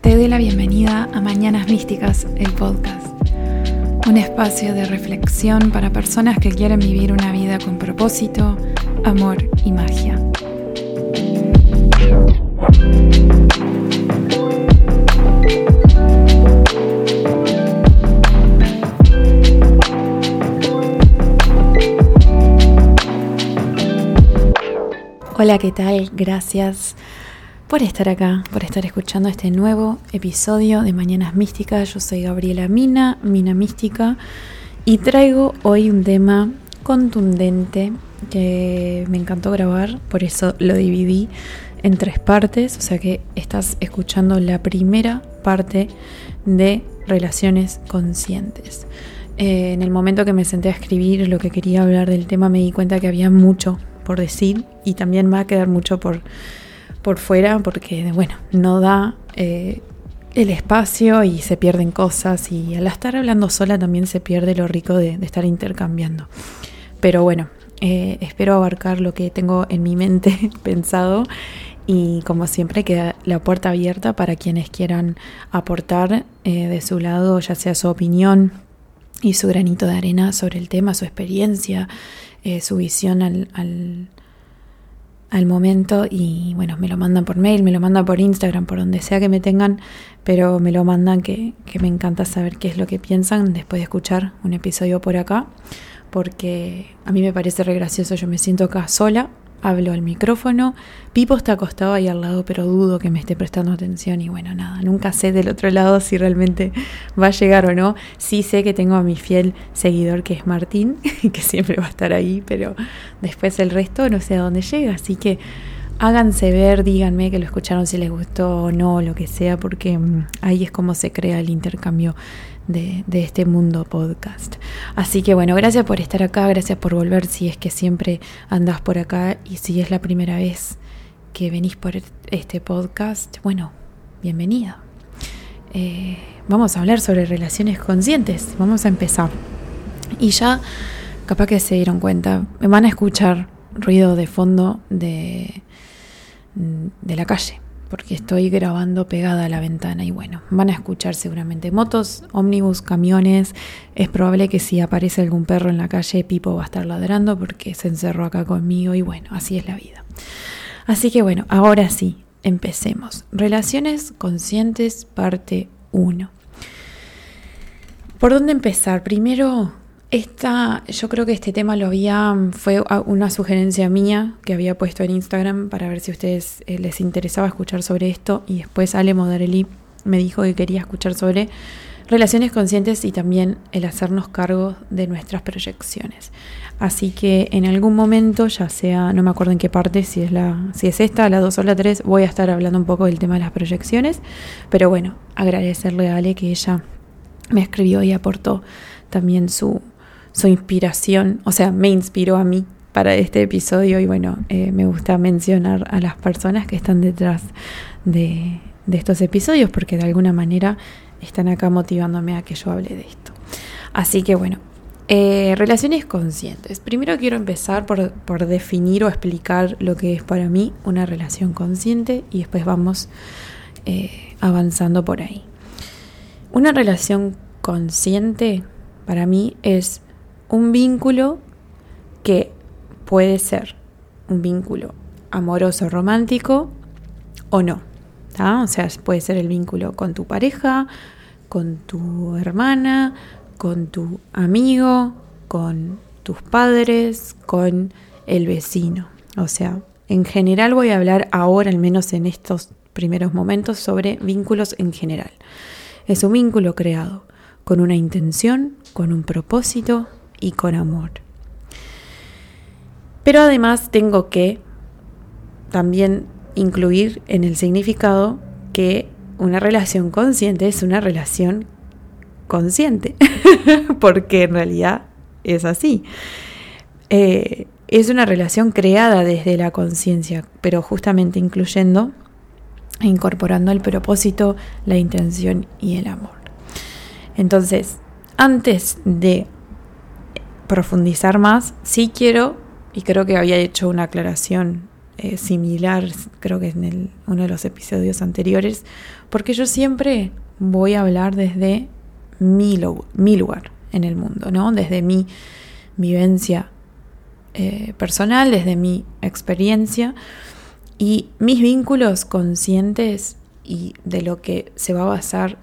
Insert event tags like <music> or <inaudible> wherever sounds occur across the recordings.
Te doy la bienvenida a Mañanas Místicas, el podcast. Un espacio de reflexión para personas que quieren vivir una vida con propósito, amor y magia. Hola, ¿qué tal? Gracias por estar acá, por estar escuchando este nuevo episodio de Mañanas Místicas. Yo soy Gabriela Mina, Mina Mística, y traigo hoy un tema contundente que me encantó grabar, por eso lo dividí en tres partes, o sea que estás escuchando la primera parte de relaciones conscientes. Eh, en el momento que me senté a escribir lo que quería hablar del tema me di cuenta que había mucho por decir y también va a quedar mucho por, por fuera porque, bueno, no da eh, el espacio y se pierden cosas y al estar hablando sola también se pierde lo rico de, estar intercambiando. Pero bueno, eh, espero abarcar lo que tengo en mi mente <laughs> pensado y como siempre queda la puerta abierta para quienes quieran aportar eh, de su lado, ya sea su opinión y su granito de arena sobre el tema, su experiencia, eh, su visión al, al, momento y bueno, me lo mandan por mail, me lo mandan por Instagram, por donde sea que me tengan, pero me lo mandan que, que me encanta saber qué es lo que piensan después de escuchar un episodio por acá, porque a mí me parece re gracioso, yo me siento acá sola hablo al micrófono. Pipo está acostado ahí al lado, pero dudo que me esté prestando atención. Y bueno, nada, nunca sé del otro lado si realmente va a llegar o no. Sí sé que tengo a mi fiel seguidor que es Martín, <laughs> que siempre va a estar ahí, pero después el resto no sé a dónde llega. Así que háganse ver, díganme que lo escucharon si les gustó o no, lo que sea, porque mm, ahí es como se crea el intercambio de, este mundo podcast. Así que bueno, gracias por estar acá, gracias por volver si es que siempre andas por acá y si es la primera vez que venís por este podcast, bueno, bienvenida. Eh, vamos a hablar sobre relaciones conscientes, vamos a empezar. Y ya, capaz que se dieron cuenta, me van a escuchar ruido de fondo de, de la calle porque estoy grabando pegada a la ventana y bueno, van a escuchar seguramente motos, ómnibus, camiones. Es probable que si aparece algún perro en la calle, Pipo va a estar ladrando porque se encerró acá conmigo y bueno, así es la vida. Así que bueno, ahora sí, empecemos. Relaciones conscientes, parte 1. ¿Por dónde empezar? Primero, esta, yo creo que este tema lo había, fue una sugerencia mía que había puesto en Instagram para ver si a ustedes eh, les interesaba escuchar sobre esto y después Ale Modarelli me dijo que quería escuchar sobre relaciones conscientes y también el hacernos cargo de nuestras proyecciones. Así que en algún momento, ya sea, no me acuerdo en qué parte, si es la, si es esta, la 2 o la 3, voy a estar hablando un poco del tema de las proyecciones. Pero bueno, agradecerle a Ale que ella me escribió y aportó también su, su inspiración, o sea, me inspiró a mí para este episodio y bueno, eh, me gusta mencionar a las personas que están detrás de, estos episodios porque de alguna manera están acá motivándome a que yo hable de esto. Así que bueno, eh, relaciones conscientes. Primero quiero empezar por, por, definir o explicar lo que es para mí una relación consciente y después vamos eh, avanzando por ahí. Una relación consciente para mí es un vínculo que puede ser un vínculo amoroso, romántico o no. O sea, puede ser el vínculo con tu pareja, con tu hermana, con tu amigo, con tus padres, con el vecino. O sea, en general voy a hablar ahora, al menos en estos primeros momentos, sobre vínculos en general. Es un vínculo creado con una intención, con un propósito, y con amor. Pero además tengo que también incluir en el significado que una relación consciente es una relación consciente, <laughs> porque en realidad es así. Eh, es una relación creada desde la conciencia, pero justamente incluyendo e incorporando el propósito, la intención y el amor. Entonces, antes de profundizar más, sí quiero, y creo que había hecho una aclaración eh, similar, creo que en uno de los episodios anteriores, porque yo siempre voy a hablar desde mi, lugar en el mundo, ¿no? Desde mi vivencia eh, personal, desde mi experiencia y mis vínculos conscientes y de lo que se va a basar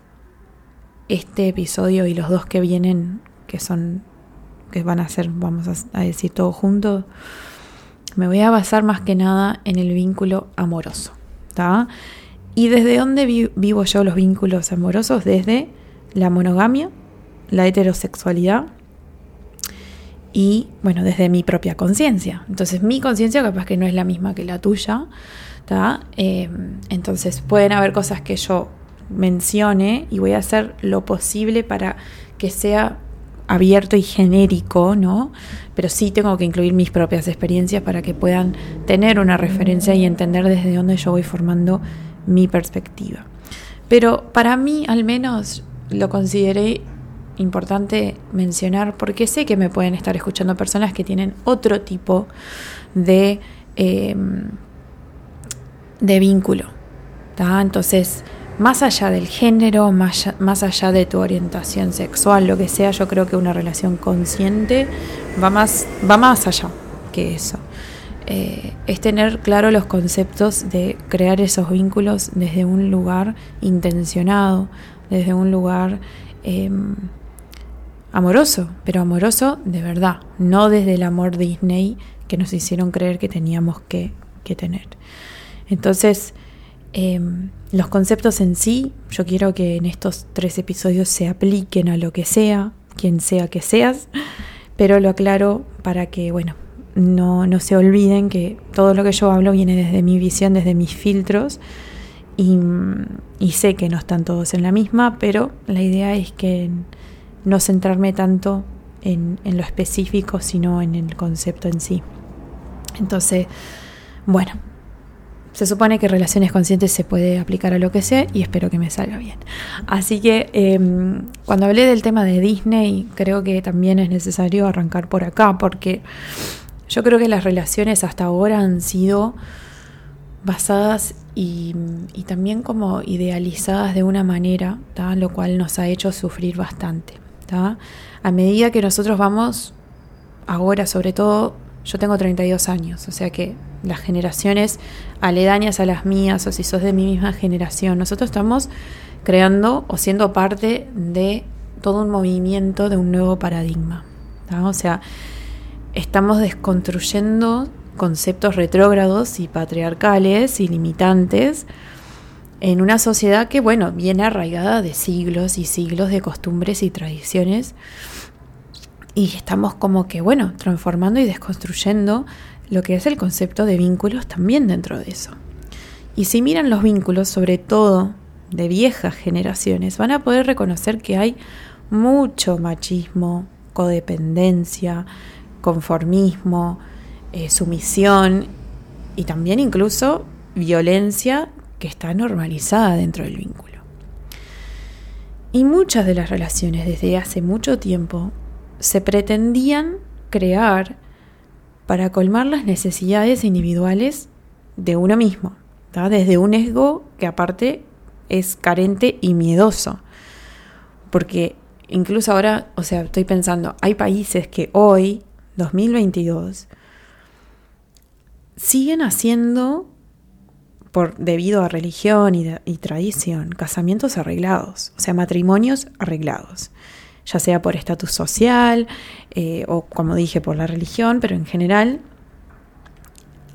este episodio y los dos que vienen, que son, que van a ser, vamos a, decir todo juntos, me voy a basar más que nada en el vínculo amoroso. ¿Y desde dónde vivo yo los vínculos amorosos? Desde la monogamia, la heterosexualidad y, bueno, desde mi propia conciencia. Entonces, mi conciencia capaz que no es la misma que la tuya. Eh, entonces, pueden haber cosas que yo mencione y voy a hacer lo posible para que sea abierto y genérico, ¿no? Pero sí tengo que incluir mis propias experiencias para que puedan tener una referencia y entender desde dónde yo voy formando mi perspectiva. Pero para mí, al menos, lo consideré importante mencionar porque sé que me pueden estar escuchando personas que tienen otro tipo de, em, de vínculo. Entonces, más allá del género, más, más allá de tu orientación sexual, lo que sea, yo creo que una relación consciente va más, va más allá que eso. Eh, es tener claro los conceptos de crear esos vínculos desde un lugar intencionado, desde un lugar em, amoroso, pero amoroso de verdad, no desde el amor Disney que nos hicieron creer que teníamos que, que tener. Entonces, Em, los conceptos en sí, yo quiero que en estos tres episodios se apliquen a lo que sea, quien sea que seas, pero lo aclaro para que, bueno, no, no se olviden que todo lo que yo hablo viene desde mi visión, desde mis filtros, y, sé que no están todos en la misma, pero la idea es que no centrarme tanto en lo específico, sino en el concepto en sí. Entonces, bueno, se supone que relaciones conscientes se puede aplicar a lo que sea y espero que me salga bien. Así que em, cuando hablé del tema de Disney, creo que también es necesario arrancar por acá, porque yo creo que las relaciones hasta ahora han sido basadas y, también como idealizadas de una manera, lo cual nos ha hecho sufrir bastante. A medida que nosotros vamos, ahora sobre todo, yo tengo 32 años, o sea que las generaciones aledañas a las mías o si sos de mi misma generación. Nosotros estamos creando o siendo parte de todo un movimiento de un nuevo paradigma. O sea, estamos desconstruyendo conceptos retrógrados y patriarcales y limitantes en una sociedad que, bueno, viene arraigada de siglos y siglos de costumbres y tradiciones. Y estamos como que, bueno, transformando y desconstruyendo lo que es el concepto de vínculos también dentro de eso. Y si miran los vínculos, sobre todo de viejas generaciones, van a poder reconocer que hay mucho machismo, codependencia, conformismo, eh, sumisión y también incluso violencia que está normalizada dentro del vínculo. Y muchas de las relaciones desde hace mucho tiempo se pretendían crear para colmar las necesidades individuales de uno mismo, desde un ego que aparte es carente y miedoso. Porque incluso ahora, o sea, estoy pensando, hay países que hoy, 2022, siguen haciendo, por, debido a religión y, y tradición, casamientos arreglados, o sea, matrimonios arreglados ya sea por estatus social eh, o como dije por la religión, pero en general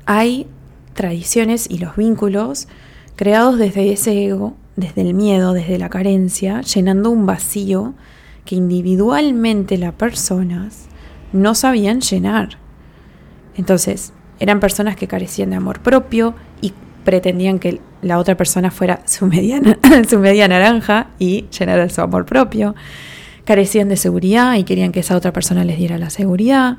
hay tradiciones y los vínculos creados desde ese ego, desde el miedo, desde la carencia, llenando un vacío que individualmente las personas no sabían llenar. Entonces, eran personas que carecían de amor propio y pretendían que la otra persona fuera su <laughs> media, su media naranja y llenara su amor propio carecían de seguridad y querían que esa otra persona les diera la seguridad,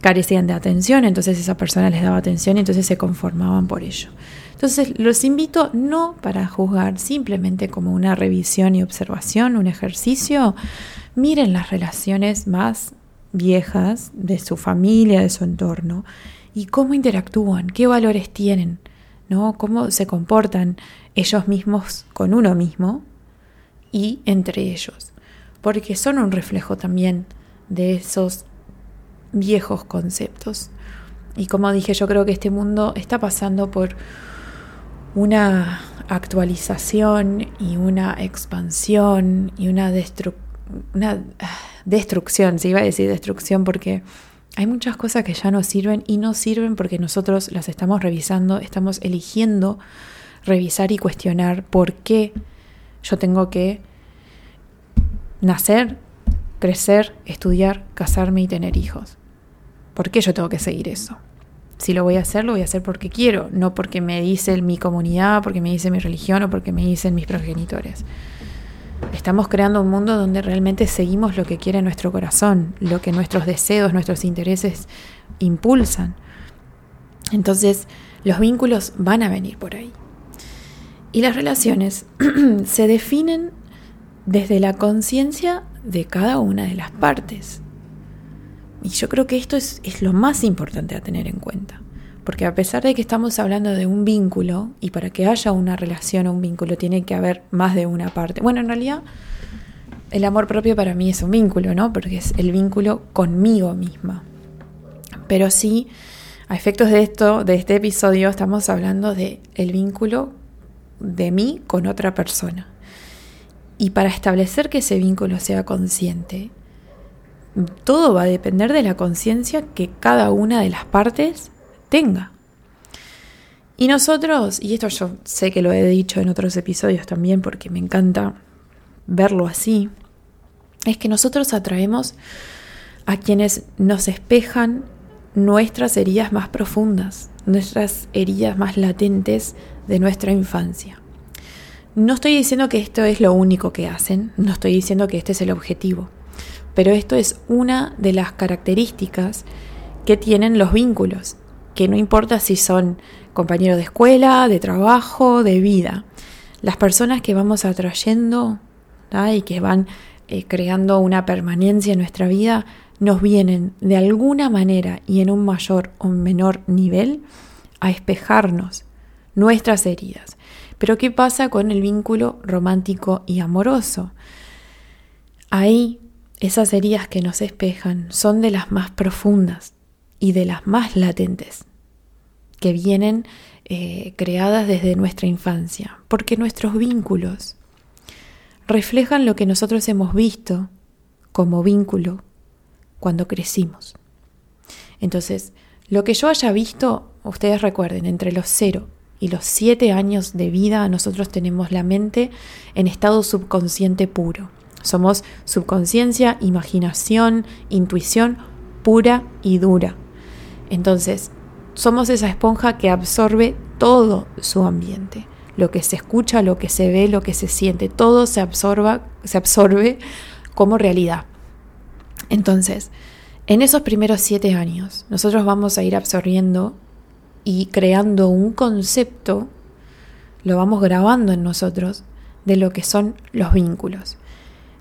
carecían de atención, entonces esa persona les daba atención y entonces se conformaban por ello. Entonces los invito no para juzgar, simplemente como una revisión y observación, un ejercicio. Miren las relaciones más viejas de su familia, de su entorno, y cómo interactúan, qué valores tienen, ¿no? cómo se comportan ellos mismos con uno mismo y entre ellos, porque son un reflejo también de esos viejos conceptos. Y como dije, yo creo que este mundo está pasando por una actualización y una expansión y una, ah, destrucción, se iba a decir destrucción porque hay muchas cosas que ya no sirven y no sirven porque nosotros las estamos revisando, estamos eligiendo revisar y cuestionar por qué yo tengo que nacer, crecer, estudiar, casarme y tener hijos. ¿Por qué yo tengo que seguir eso? Si lo voy a hacer, lo voy a hacer porque quiero, no porque me dice mi comunidad, porque me dice mi religión o porque me dicen mis progenitores. Estamos creando un mundo donde realmente seguimos lo que quiere nuestro corazón, lo que nuestros deseos, nuestros intereses impulsan. Entonces, los vínculos van a venir por ahí. Y las relaciones <clears throat> se definen desde la conciencia de cada una de las partes. Y yo creo que esto es, lo más importante a tener en cuenta. Porque a pesar de que estamos hablando de un vínculo, y para que haya una relación o un vínculo tiene que haber más de una parte. Bueno, en realidad el amor propio para mí es un vínculo, ¿no? Porque es el vínculo conmigo misma. Pero sí, a efectos de esto, de este episodio, estamos hablando de el vínculo de mí con otra persona. Y para establecer que ese vínculo sea consciente, todo va a depender de la conciencia que cada una de las partes tenga. Y nosotros, y esto yo sé que lo he dicho en otros episodios también porque me encanta verlo así, es que nosotros atraemos a quienes nos espejan nuestras heridas más profundas, nuestras heridas más latentes de nuestra infancia. No estoy diciendo que esto es lo único que hacen, no estoy diciendo que este es el objetivo, pero esto es una de las características que tienen los vínculos que no importa si son compañeros de escuela, de trabajo, de vida. Las personas que vamos atrayendo y que van eh, creando una permanencia en nuestra vida nos vienen de alguna manera y en un mayor o menor nivel a espejarnos nuestras heridas. Pero ¿qué pasa con el vínculo romántico y amoroso? Ahí esas heridas que nos espejan son de las más profundas, y de las más latentes, que vienen eh, creadas desde nuestra infancia, porque nuestros vínculos reflejan lo que nosotros hemos visto como vínculo cuando crecimos. Entonces, lo que yo haya visto, ustedes recuerden, entre los cero y los siete años de vida, nosotros tenemos la mente en estado subconsciente puro. Somos subconsciencia, imaginación, intuición pura y dura. Entonces, somos esa esponja que absorbe todo su ambiente. Lo que se escucha, lo que se ve, lo que se siente, todo se, absorba, se absorbe como realidad. Entonces, en esos primeros siete años, nosotros vamos a ir absorbiendo y creando un concepto, lo vamos grabando en nosotros, de lo que son los vínculos.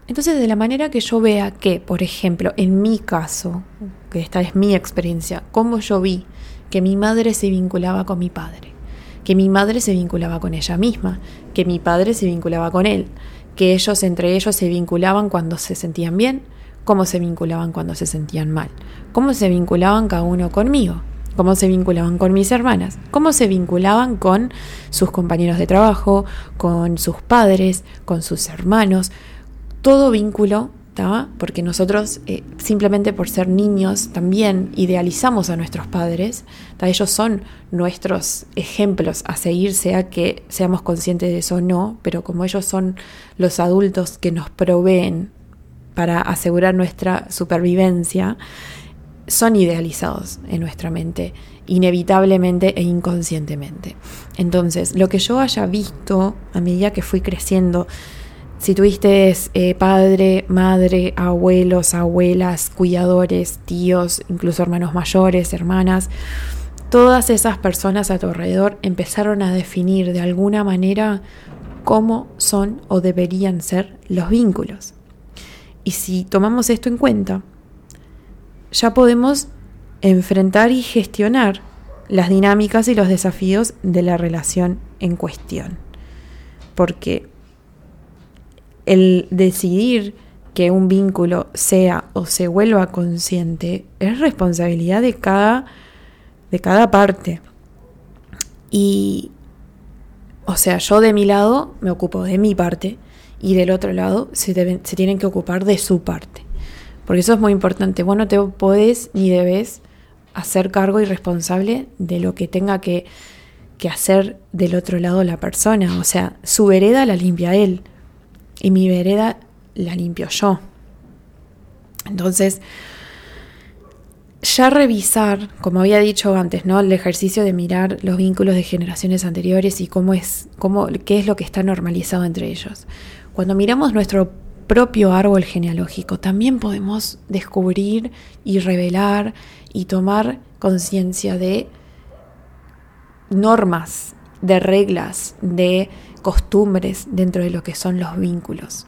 Entonces, de la manera que yo vea que, por ejemplo, en mi caso, que esta es mi experiencia, cómo yo vi que mi madre se vinculaba con mi padre, que mi madre se vinculaba con ella misma, que mi padre se vinculaba con él, que ellos entre ellos se vinculaban cuando se sentían bien, cómo se vinculaban cuando se sentían mal, cómo se vinculaban cada uno conmigo, cómo se vinculaban con mis hermanas, cómo se vinculaban con sus compañeros de trabajo, con sus padres, con sus hermanos, todo vínculo, porque nosotros eh, simplemente por ser niños también idealizamos a nuestros padres, ellos son nuestros ejemplos a seguir, sea que seamos conscientes de eso o no, pero como ellos son los adultos que nos proveen para asegurar nuestra supervivencia, son idealizados en nuestra mente, inevitablemente e inconscientemente. Entonces, lo que yo haya visto a medida que fui creciendo, si tuviste eh, padre, madre, abuelos, abuelas, cuidadores, tíos, incluso hermanos mayores, hermanas, todas esas personas a tu alrededor empezaron a definir de alguna manera cómo son o deberían ser los vínculos. Y si tomamos esto en cuenta, ya podemos enfrentar y gestionar las dinámicas y los desafíos de la relación en cuestión. Porque el decidir que un vínculo sea o se vuelva consciente es responsabilidad de cada, de cada parte. Y, o sea, yo de mi lado me ocupo de mi parte y del otro lado se, se tienen que ocupar de su parte. Porque eso es muy importante. Vos no te podés ni debes hacer cargo y responsable de lo que tenga que, que hacer del otro lado la persona. O sea, su vereda la limpia él y mi vereda la limpio yo. Entonces, ya revisar, como había dicho antes, ¿no? El ejercicio de mirar los vínculos de generaciones anteriores y cómo es, cómo, qué es lo que está normalizado entre ellos. Cuando miramos nuestro propio árbol genealógico, también podemos descubrir y revelar y tomar conciencia de normas, de reglas, de costumbres dentro de lo que son los vínculos,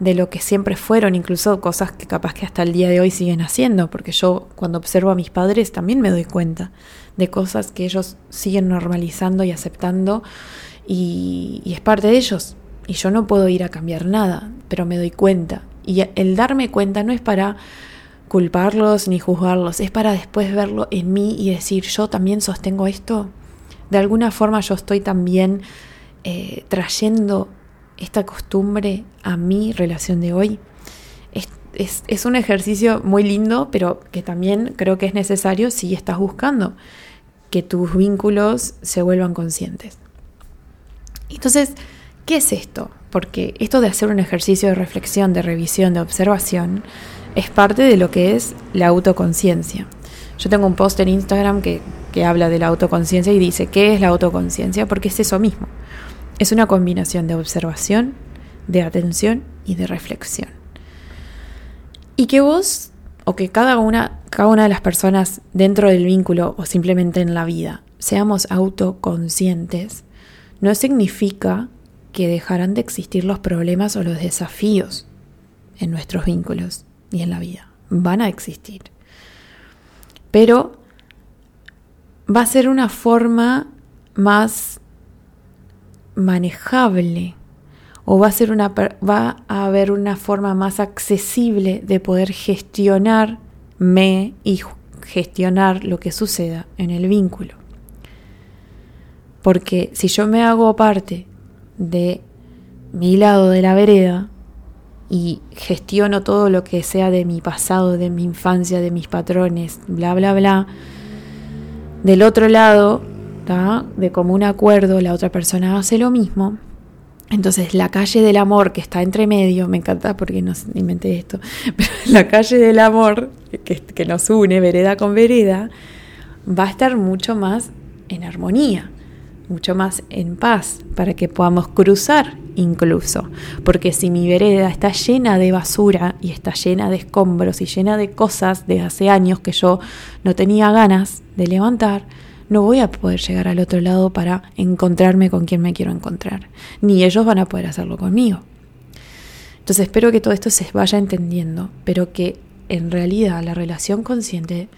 de lo que siempre fueron, incluso cosas que capaz que hasta el día de hoy siguen haciendo, porque yo cuando observo a mis padres también me doy cuenta de cosas que ellos siguen normalizando y aceptando y, y es parte de ellos, y yo no puedo ir a cambiar nada, pero me doy cuenta. Y el darme cuenta no es para culparlos ni juzgarlos, es para después verlo en mí y decir, yo también sostengo esto. De alguna forma yo estoy también eh, trayendo esta costumbre a mi relación de hoy. Es, es, un ejercicio muy lindo, pero que también creo que es necesario si estás buscando que tus vínculos se vuelvan conscientes. Entonces, ¿Qué es esto? Porque esto de hacer un ejercicio de reflexión, de revisión, de observación, es parte de lo que es la autoconciencia. Yo tengo un post en Instagram que, que habla de la autoconciencia y dice, ¿qué es la autoconciencia? Porque es eso mismo. Es una combinación de observación, de atención y de reflexión. Y que vos, o que cada una, cada una de las personas dentro del vínculo o simplemente en la vida, seamos autoconscientes, no significa que dejarán de existir los problemas o los desafíos en nuestros vínculos y en la vida. Van a existir. Pero va a ser una forma más manejable o va a ser una va a haber una forma más accesible de poder gestionarme y gestionar lo que suceda en el vínculo. Porque si yo me hago parte de mi lado de la vereda y gestiono todo lo que sea de mi pasado, de mi infancia, de mis patrones, bla, bla, bla. Del otro lado, de común acuerdo, la otra persona hace lo mismo. Entonces la calle del amor que está entre medio, me encanta porque no inventé esto, <laughs> pero la calle del amor que, que nos une vereda con vereda, va a estar mucho más en armonía mucho más en paz, para que podamos cruzar incluso. Porque si mi vereda está llena de basura y está llena de escombros y llena de cosas de hace años que yo no tenía ganas de levantar, no voy a poder llegar al otro lado para encontrarme con quien me quiero encontrar. Ni ellos van a poder hacerlo conmigo. Entonces espero que todo esto se vaya entendiendo, pero que en realidad la relación consciente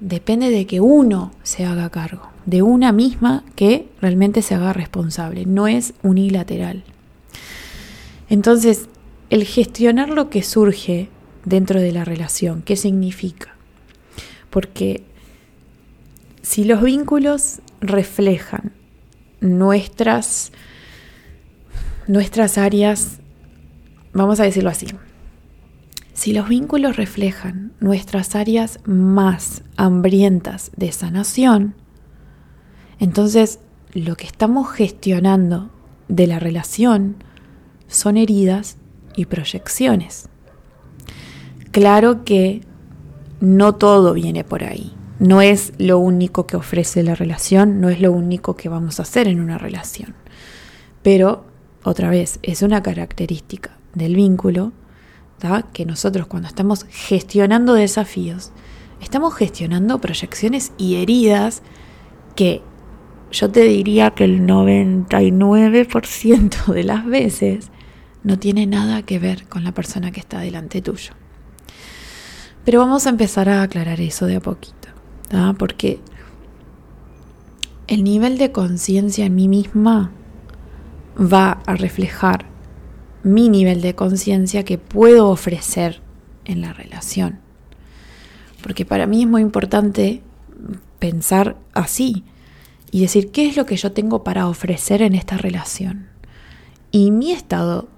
depende de que uno se haga cargo, de una misma que realmente se haga responsable, no es unilateral. Entonces, el gestionar lo que surge dentro de la relación, ¿qué significa? Porque si los vínculos reflejan nuestras, nuestras áreas, vamos a decirlo así, si los vínculos reflejan nuestras áreas más hambrientas de sanación, entonces lo que estamos gestionando de la relación son heridas y proyecciones. Claro que no todo viene por ahí. No es lo único que ofrece la relación, no es lo único que vamos a hacer en una relación. Pero, otra vez, es una característica del vínculo que nosotros cuando estamos gestionando desafíos, estamos gestionando proyecciones y heridas que yo te diría que el 99% de las veces no tiene nada que ver con la persona que está delante tuyo. Pero vamos a empezar a aclarar eso de a poquito, porque el nivel de conciencia en mí misma va a reflejar mi nivel de conciencia que puedo ofrecer en la relación. Porque para mí es muy importante pensar así y decir qué es lo que yo tengo para ofrecer en esta relación. Y mi estado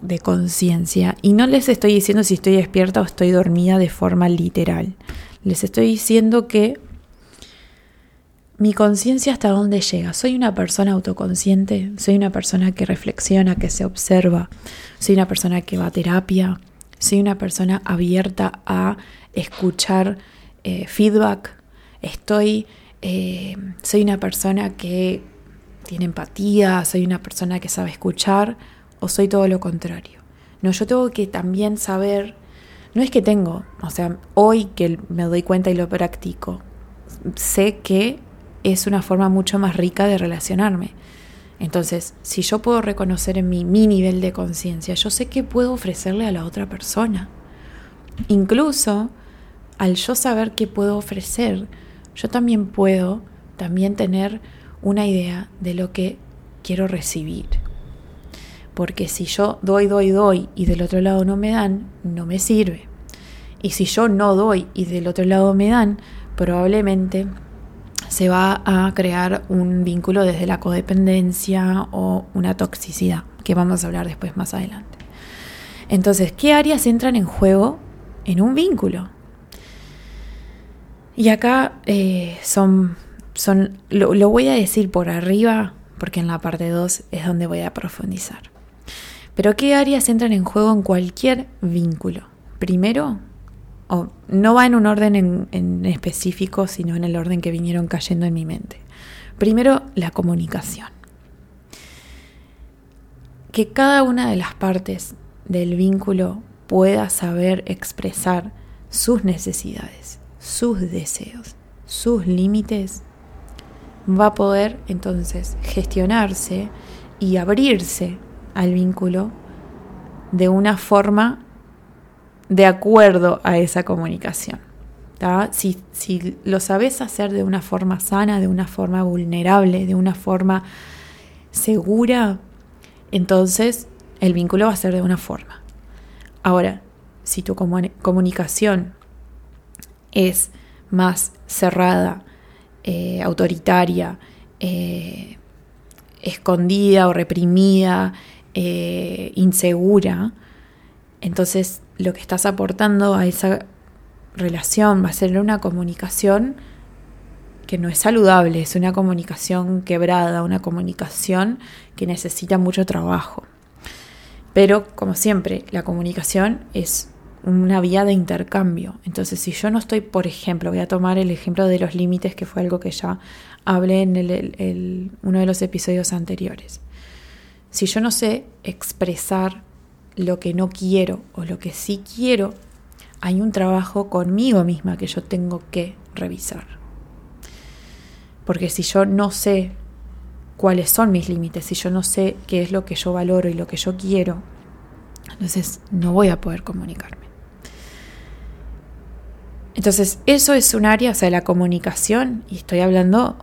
de conciencia, y no les estoy diciendo si estoy despierta o estoy dormida de forma literal, les estoy diciendo que mi conciencia hasta dónde llega. Soy una persona autoconsciente, soy una persona que reflexiona, que se observa, soy una persona que va a terapia, soy una persona abierta a escuchar eh, feedback, estoy, eh, soy una persona que tiene empatía, soy una persona que sabe escuchar o soy todo lo contrario. No, yo tengo que también saber, no es que tengo, o sea, hoy que me doy cuenta y lo practico, sé que es una forma mucho más rica de relacionarme. Entonces, si yo puedo reconocer en mí mi nivel de conciencia, yo sé que puedo ofrecerle a la otra persona. Incluso al yo saber qué puedo ofrecer, yo también puedo también tener una idea de lo que quiero recibir. Porque si yo doy, doy, doy y del otro lado no me dan, no me sirve. Y si yo no doy y del otro lado me dan, probablemente se va a crear un vínculo desde la codependencia o una toxicidad, que vamos a hablar después más adelante. Entonces, ¿qué áreas entran en juego en un vínculo? Y acá eh, son, son lo, lo voy a decir por arriba, porque en la parte 2 es donde voy a profundizar. Pero ¿qué áreas entran en juego en cualquier vínculo? Primero, no va en un orden en, específico, sino en el orden que vinieron cayendo en mi mente. Primero, la comunicación. Que cada una de las partes del vínculo pueda saber expresar sus necesidades, sus deseos, sus límites, va a poder entonces gestionarse y abrirse al vínculo de una forma de acuerdo a esa comunicación. Si, si, lo sabes hacer de una forma sana, de una forma vulnerable, de una forma segura, entonces el vínculo va a ser de una forma. Ahora, si tu comunicación es más cerrada, eh, autoritaria, eh, escondida o reprimida, eh, insegura, entonces lo que estás aportando a esa relación va a ser una comunicación que no es saludable, es una comunicación quebrada, una comunicación que necesita mucho trabajo. Pero, como siempre, la comunicación es una vía de intercambio. Entonces, si yo no estoy, por ejemplo, voy a tomar el ejemplo de los límites, que fue algo que ya hablé en uno de los episodios anteriores. Si yo no sé expresar lo que no quiero o lo que sí quiero, hay un trabajo conmigo misma que yo tengo que revisar. Porque si yo no sé cuáles son mis límites, si yo no sé qué es lo que yo valoro y lo que yo quiero, entonces no voy a poder comunicarme. Entonces, eso es un área, o sea, la comunicación, y estoy hablando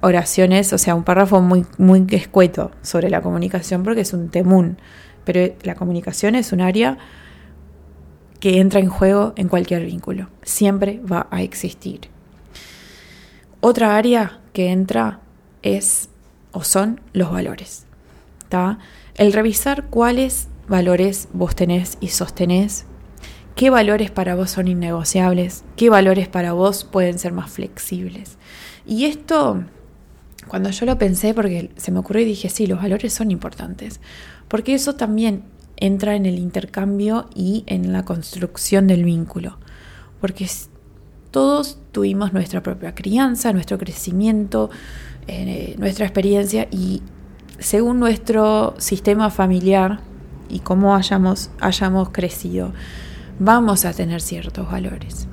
oraciones, o sea, un párrafo muy, muy escueto sobre la comunicación porque es un temún. Pero la comunicación es un área que entra en juego en cualquier vínculo. Siempre va a existir. Otra área que entra es o son los valores. El revisar cuáles valores vos tenés y sostenés, qué valores para vos son innegociables, qué valores para vos pueden ser más flexibles. Y esto, cuando yo lo pensé, porque se me ocurrió y dije, sí, los valores son importantes porque eso también entra en el intercambio y en la construcción del vínculo, porque todos tuvimos nuestra propia crianza, nuestro crecimiento, eh, nuestra experiencia y según nuestro sistema familiar y cómo hayamos, hayamos crecido, vamos a tener ciertos valores.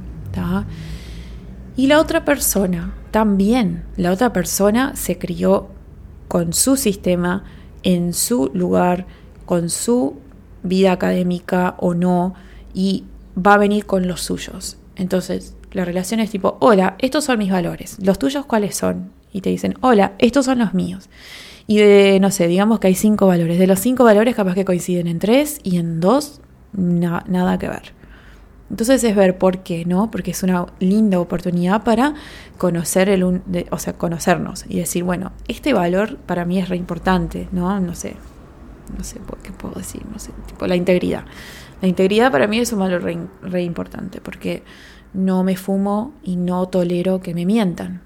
Y la otra persona también, la otra persona se crió con su sistema, en su lugar, con su vida académica o no, y va a venir con los suyos. Entonces, la relación es tipo, hola, estos son mis valores, los tuyos cuáles son? Y te dicen, hola, estos son los míos. Y de, no sé, digamos que hay cinco valores. De los cinco valores capaz que coinciden en tres y en dos nada que ver. Entonces es ver por qué, ¿no? Porque es una linda oportunidad para conocer el o sea, conocernos y decir, bueno, este valor para mí es re importante, ¿no? No sé, no sé qué puedo decir, no sé, tipo la integridad. La integridad para mí es un valor re, importante porque no me fumo y no tolero que me mientan.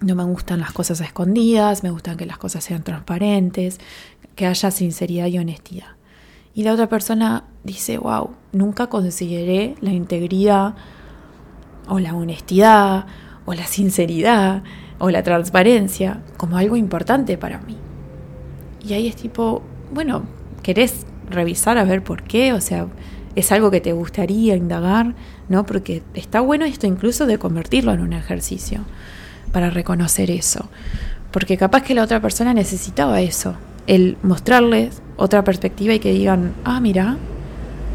No me gustan las cosas escondidas, me gustan que las cosas sean transparentes, que haya sinceridad y honestidad. Y la otra persona dice, wow, nunca consideré la integridad o la honestidad o la sinceridad o la transparencia como algo importante para mí. Y ahí es tipo, bueno, ¿querés revisar a ver por qué? O sea, es algo que te gustaría indagar, ¿no? Porque está bueno esto incluso de convertirlo en un ejercicio para reconocer eso. Porque capaz que la otra persona necesitaba eso, el mostrarles otra perspectiva y que digan, ah, mira,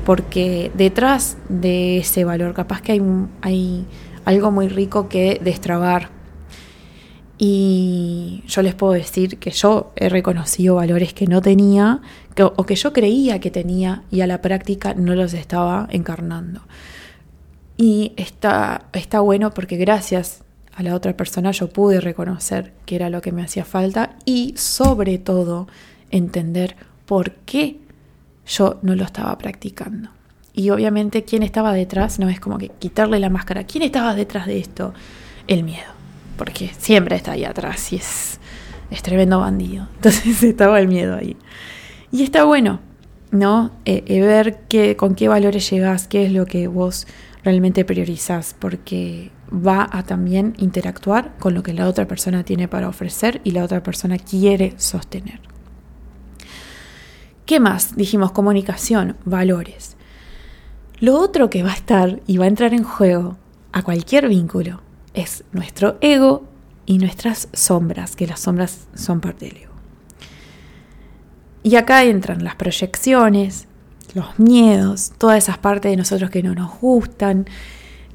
porque detrás de ese valor capaz que hay, hay algo muy rico que destrabar. Y yo les puedo decir que yo he reconocido valores que no tenía o que yo creía que tenía y a la práctica no los estaba encarnando. Y está, está bueno porque gracias a la otra persona yo pude reconocer que era lo que me hacía falta y sobre todo entender por qué yo no lo estaba practicando. Y obviamente quién estaba detrás no es como que quitarle la máscara. ¿Quién estaba detrás de esto? El miedo. Porque siempre está ahí atrás y es, tremendo bandido. <laughs> Entonces estaba el miedo ahí. Y está bueno, ¿no? Eh, eh, ver qué, con qué valores llegas, qué es lo que vos realmente priorizás, porque va a también interactuar con lo que la otra persona tiene para ofrecer y la otra persona quiere sostener. ¿Qué más? Dijimos comunicación, valores. Lo otro que va a estar y va a entrar en juego a cualquier vínculo es nuestro ego y nuestras sombras, que las sombras son parte del ego. Y acá entran las proyecciones, los miedos, todas esas partes de nosotros que no nos gustan,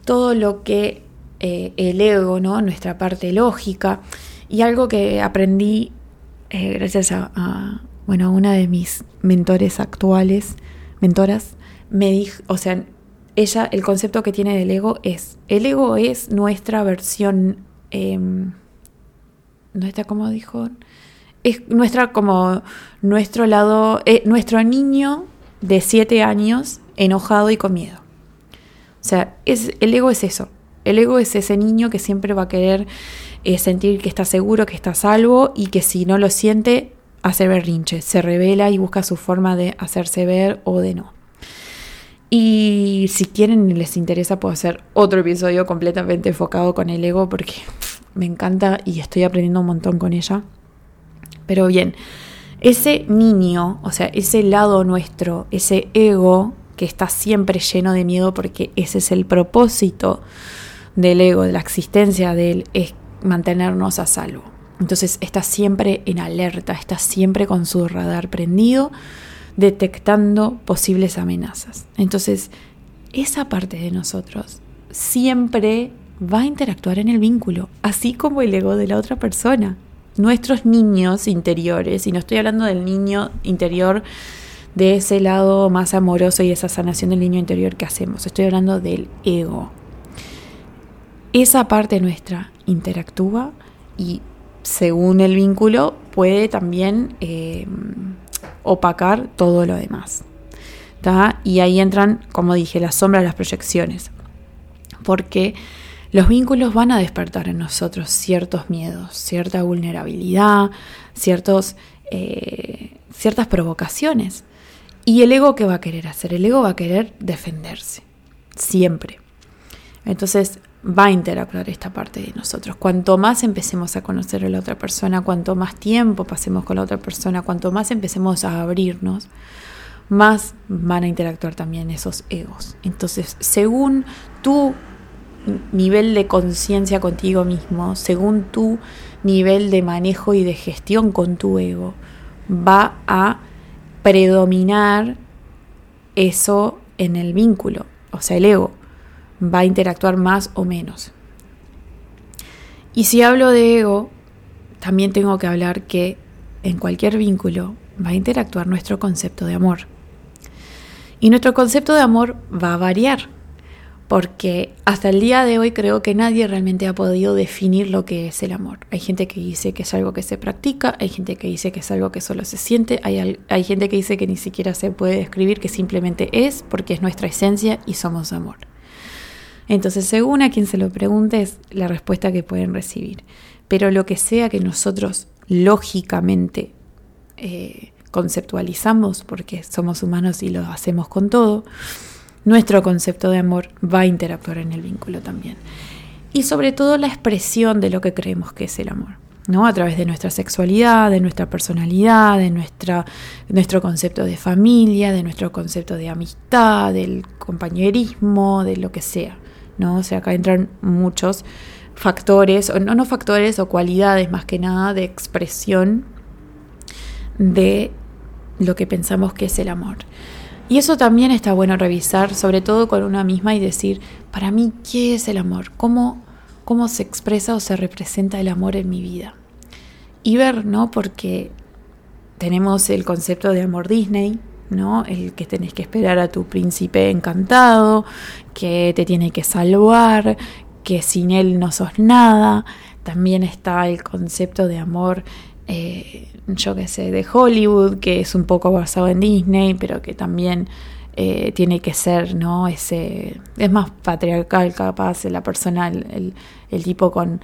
todo lo que eh, el ego, ¿no? nuestra parte lógica. Y algo que aprendí eh, gracias a, bueno, una de mis mentores actuales, mentoras, me dijo, o sea, ella, el concepto que tiene del ego es, el ego es nuestra versión, eh, nuestra, como dijo, es nuestra, como, nuestro lado, eh, nuestro niño de siete años enojado y con miedo. O sea, es, el ego es eso. El ego es ese niño que siempre va a querer eh, sentir que está seguro, que está salvo y que si no lo siente, hace berrinche, se revela y busca su forma de hacerse ver o de no. Y si quieren y les interesa, puedo hacer otro episodio completamente enfocado con el ego porque me encanta y estoy aprendiendo un montón con ella. Pero bien, ese niño, o sea, ese lado nuestro, ese ego que está siempre lleno de miedo porque ese es el propósito del ego, de la existencia de él, es mantenernos a salvo. Entonces está siempre en alerta, está siempre con su radar prendido detectando posibles amenazas. Entonces, esa parte de nosotros siempre va a interactuar en el vínculo, así como el ego de la otra persona. Nuestros niños interiores, y no estoy hablando del niño interior de ese lado más amoroso y esa sanación del niño interior que hacemos, estoy hablando del ego. Esa parte nuestra interactúa y según el vínculo puede también eh, opacar todo lo demás. Y ahí entran, como dije, las sombras, las proyecciones. Porque los vínculos van a despertar en nosotros ciertos miedos, cierta vulnerabilidad, ciertos, eh, ciertas provocaciones. ¿Y el ego qué va a querer hacer? El ego va a querer defenderse, siempre. Entonces va a interactuar esta parte de nosotros. Cuanto más empecemos a conocer a la otra persona, cuanto más tiempo pasemos con la otra persona, cuanto más empecemos a abrirnos, más van a interactuar también esos egos. Entonces, según tu nivel de conciencia contigo mismo, según tu nivel de manejo y de gestión con tu ego, va a predominar eso en el vínculo, o sea, el ego va a interactuar más o menos. Y si hablo de ego, también tengo que hablar que en cualquier vínculo va a interactuar nuestro concepto de amor. Y nuestro concepto de amor va a variar, porque hasta el día de hoy creo que nadie realmente ha podido definir lo que es el amor. Hay gente que dice que es algo que se practica, hay gente que dice que es algo que solo se siente, hay, hay gente que dice que ni siquiera se puede describir, que simplemente es porque es nuestra esencia y somos amor. Entonces, según a quien se lo pregunte, es la respuesta que pueden recibir. Pero lo que sea que nosotros lógicamente eh, conceptualizamos, porque somos humanos y lo hacemos con todo, nuestro concepto de amor va a interactuar en el vínculo también. Y sobre todo la expresión de lo que creemos que es el amor. ¿no? A través de nuestra sexualidad, de nuestra personalidad, de nuestra, nuestro concepto de familia, de nuestro concepto de amistad, del compañerismo, de lo que sea. ¿no? O sea, acá entran muchos factores, o no, no factores o cualidades más que nada de expresión de lo que pensamos que es el amor. Y eso también está bueno revisar, sobre todo con una misma y decir, para mí, ¿qué es el amor? ¿Cómo, cómo se expresa o se representa el amor en mi vida? Y ver, ¿no? Porque tenemos el concepto de amor Disney, ¿no? El que tenés que esperar a tu príncipe encantado, que te tiene que salvar, que sin él no sos nada. También está el concepto de amor, eh, yo qué sé, de Hollywood, que es un poco basado en Disney, pero que también eh, tiene que ser, ¿no? Ese, es más patriarcal capaz, la persona, el, el tipo con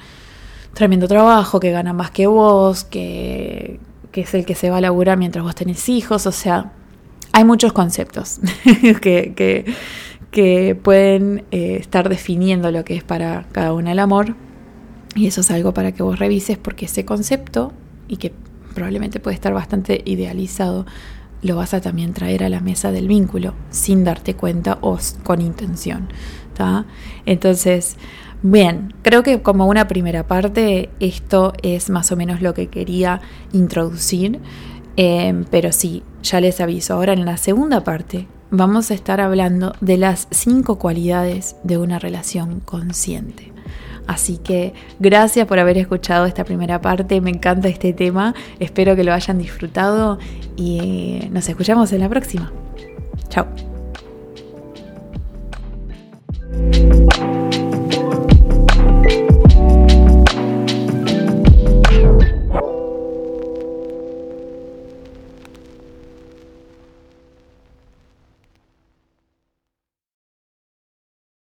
tremendo trabajo, que gana más que vos, que, que es el que se va a laburar mientras vos tenés hijos, o sea, hay muchos conceptos <laughs> que, que, pueden eh, estar definiendo lo que es para cada uno el amor. Y eso es algo para que vos revises porque ese concepto, y que probablemente puede estar bastante idealizado, lo vas a también traer a la mesa del vínculo sin darte cuenta o con intención. Entonces, bien, creo que como una primera parte esto es más o menos lo que quería introducir. Em, pero sí, ya les aviso, ahora en la segunda parte vamos a estar hablando de las cinco cualidades de una relación consciente. Así que gracias por haber escuchado esta primera parte, me encanta este tema, espero que lo hayan disfrutado y eh, nos escuchamos en la próxima. Chao.